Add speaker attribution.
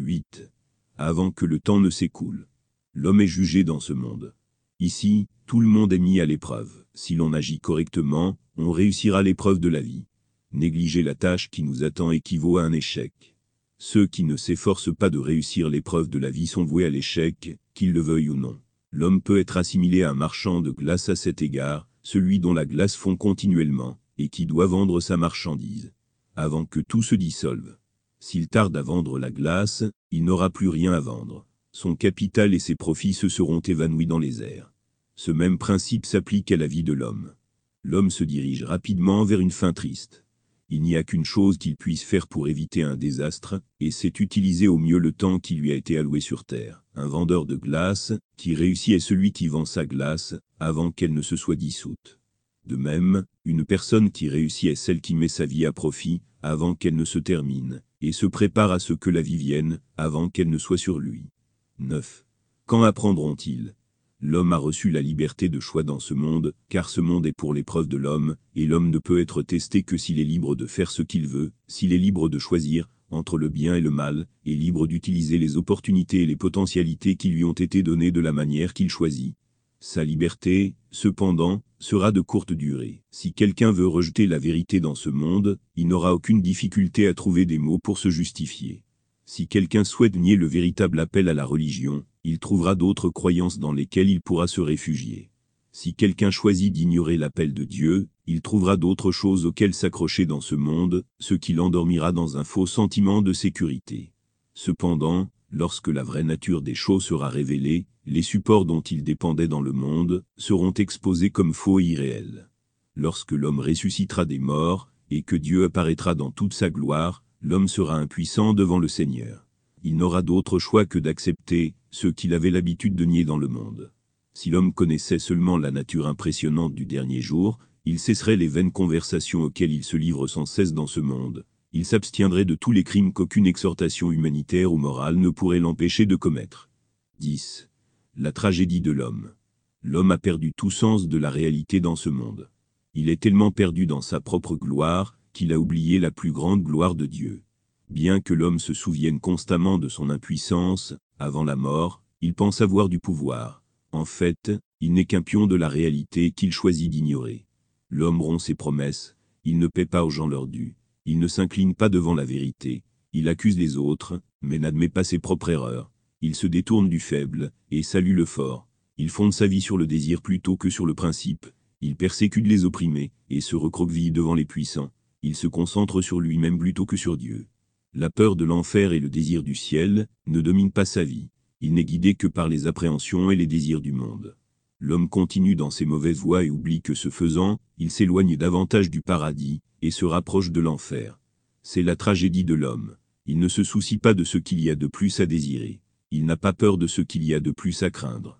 Speaker 1: 8. Avant que le temps ne s'écoule. L'homme est jugé dans ce monde. Ici, tout le monde est mis à l'épreuve. Si l'on agit correctement, on réussira l'épreuve de la vie. Négliger la tâche qui nous attend équivaut à un échec. Ceux qui ne s'efforcent pas de réussir l'épreuve de la vie sont voués à l'échec, qu'ils le veuillent ou non. L'homme peut être assimilé à un marchand de glace à cet égard, celui dont la glace fond continuellement, et qui doit vendre sa marchandise. Avant que tout se dissolve. S'il tarde à vendre la glace, il n'aura plus rien à vendre. Son capital et ses profits se seront évanouis dans les airs. Ce même principe s'applique à la vie de l'homme. L'homme se dirige rapidement vers une fin triste. Il n'y a qu'une chose qu'il puisse faire pour éviter un désastre, et c'est utiliser au mieux le temps qui lui a été alloué sur Terre. Un vendeur de glace, qui réussit est celui qui vend sa glace, avant qu'elle ne se soit dissoute. De même, une personne qui réussit est celle qui met sa vie à profit, avant qu'elle ne se termine, et se prépare à ce que la vie vienne, avant qu'elle ne soit sur lui. 9. Quand apprendront-ils? L'homme a reçu la liberté de choix dans ce monde, car ce monde est pour l'épreuve de l'homme, et l'homme ne peut être testé que s'il est libre de faire ce qu'il veut, s'il est libre de choisir, entre le bien et le mal, et libre d'utiliser les opportunités et les potentialités qui lui ont été données de la manière qu'il choisit. Sa liberté, cependant, sera de courte durée. Si quelqu'un veut rejeter la vérité dans ce monde, il n'aura aucune difficulté à trouver des mots pour se justifier. Si quelqu'un souhaite nier le véritable appel à la religion, il trouvera d'autres croyances dans lesquelles il pourra se réfugier. Si quelqu'un choisit d'ignorer l'appel de Dieu, il trouvera d'autres choses auxquelles s'accrocher dans ce monde, ce qui l'endormira dans un faux sentiment de sécurité. Cependant, lorsque la vraie nature des choses sera révélée, les supports dont il dépendait dans le monde seront exposés comme faux et irréels. Lorsque l'homme ressuscitera des morts, et que Dieu apparaîtra dans toute sa gloire, l'homme sera impuissant devant le Seigneur. Il n'aura d'autre choix que d'accepter ce qu'il avait l'habitude de nier dans le monde. Si l'homme connaissait seulement la nature impressionnante du dernier jour, il cesserait les vaines conversations auxquelles il se livre sans cesse dans ce monde. Il s'abstiendrait de tous les crimes qu'aucune exhortation humanitaire ou morale ne pourrait l'empêcher de commettre. 10. La tragédie de l'homme. L'homme a perdu tout sens de la réalité dans ce monde. Il est tellement perdu dans sa propre gloire, qu'il a oublié la plus grande gloire de Dieu. Bien que l'homme se souvienne constamment de son impuissance, avant la mort, il pense avoir du pouvoir. En fait, il n'est qu'un pion de la réalité qu'il choisit d'ignorer. L'homme rompt ses promesses, il ne paie pas aux gens leur dû, il ne s'incline pas devant la vérité, il accuse les autres, mais n'admet pas ses propres erreurs, il se détourne du faible, et salue le fort, il fonde sa vie sur le désir plutôt que sur le principe, il persécute les opprimés, et se recroqueville devant les puissants, il se concentre sur lui-même plutôt que sur Dieu. La peur de l'enfer et le désir du ciel ne dominent pas sa vie, il n'est guidé que par les appréhensions et les désirs du monde. L'homme continue dans ses mauvaises voies et oublie que ce faisant, il s'éloigne davantage du paradis, et se rapproche de l'enfer. C'est la tragédie de l'homme. Il ne se soucie pas de ce qu'il y a de plus à désirer. Il n'a pas peur de ce qu'il y a de plus à craindre.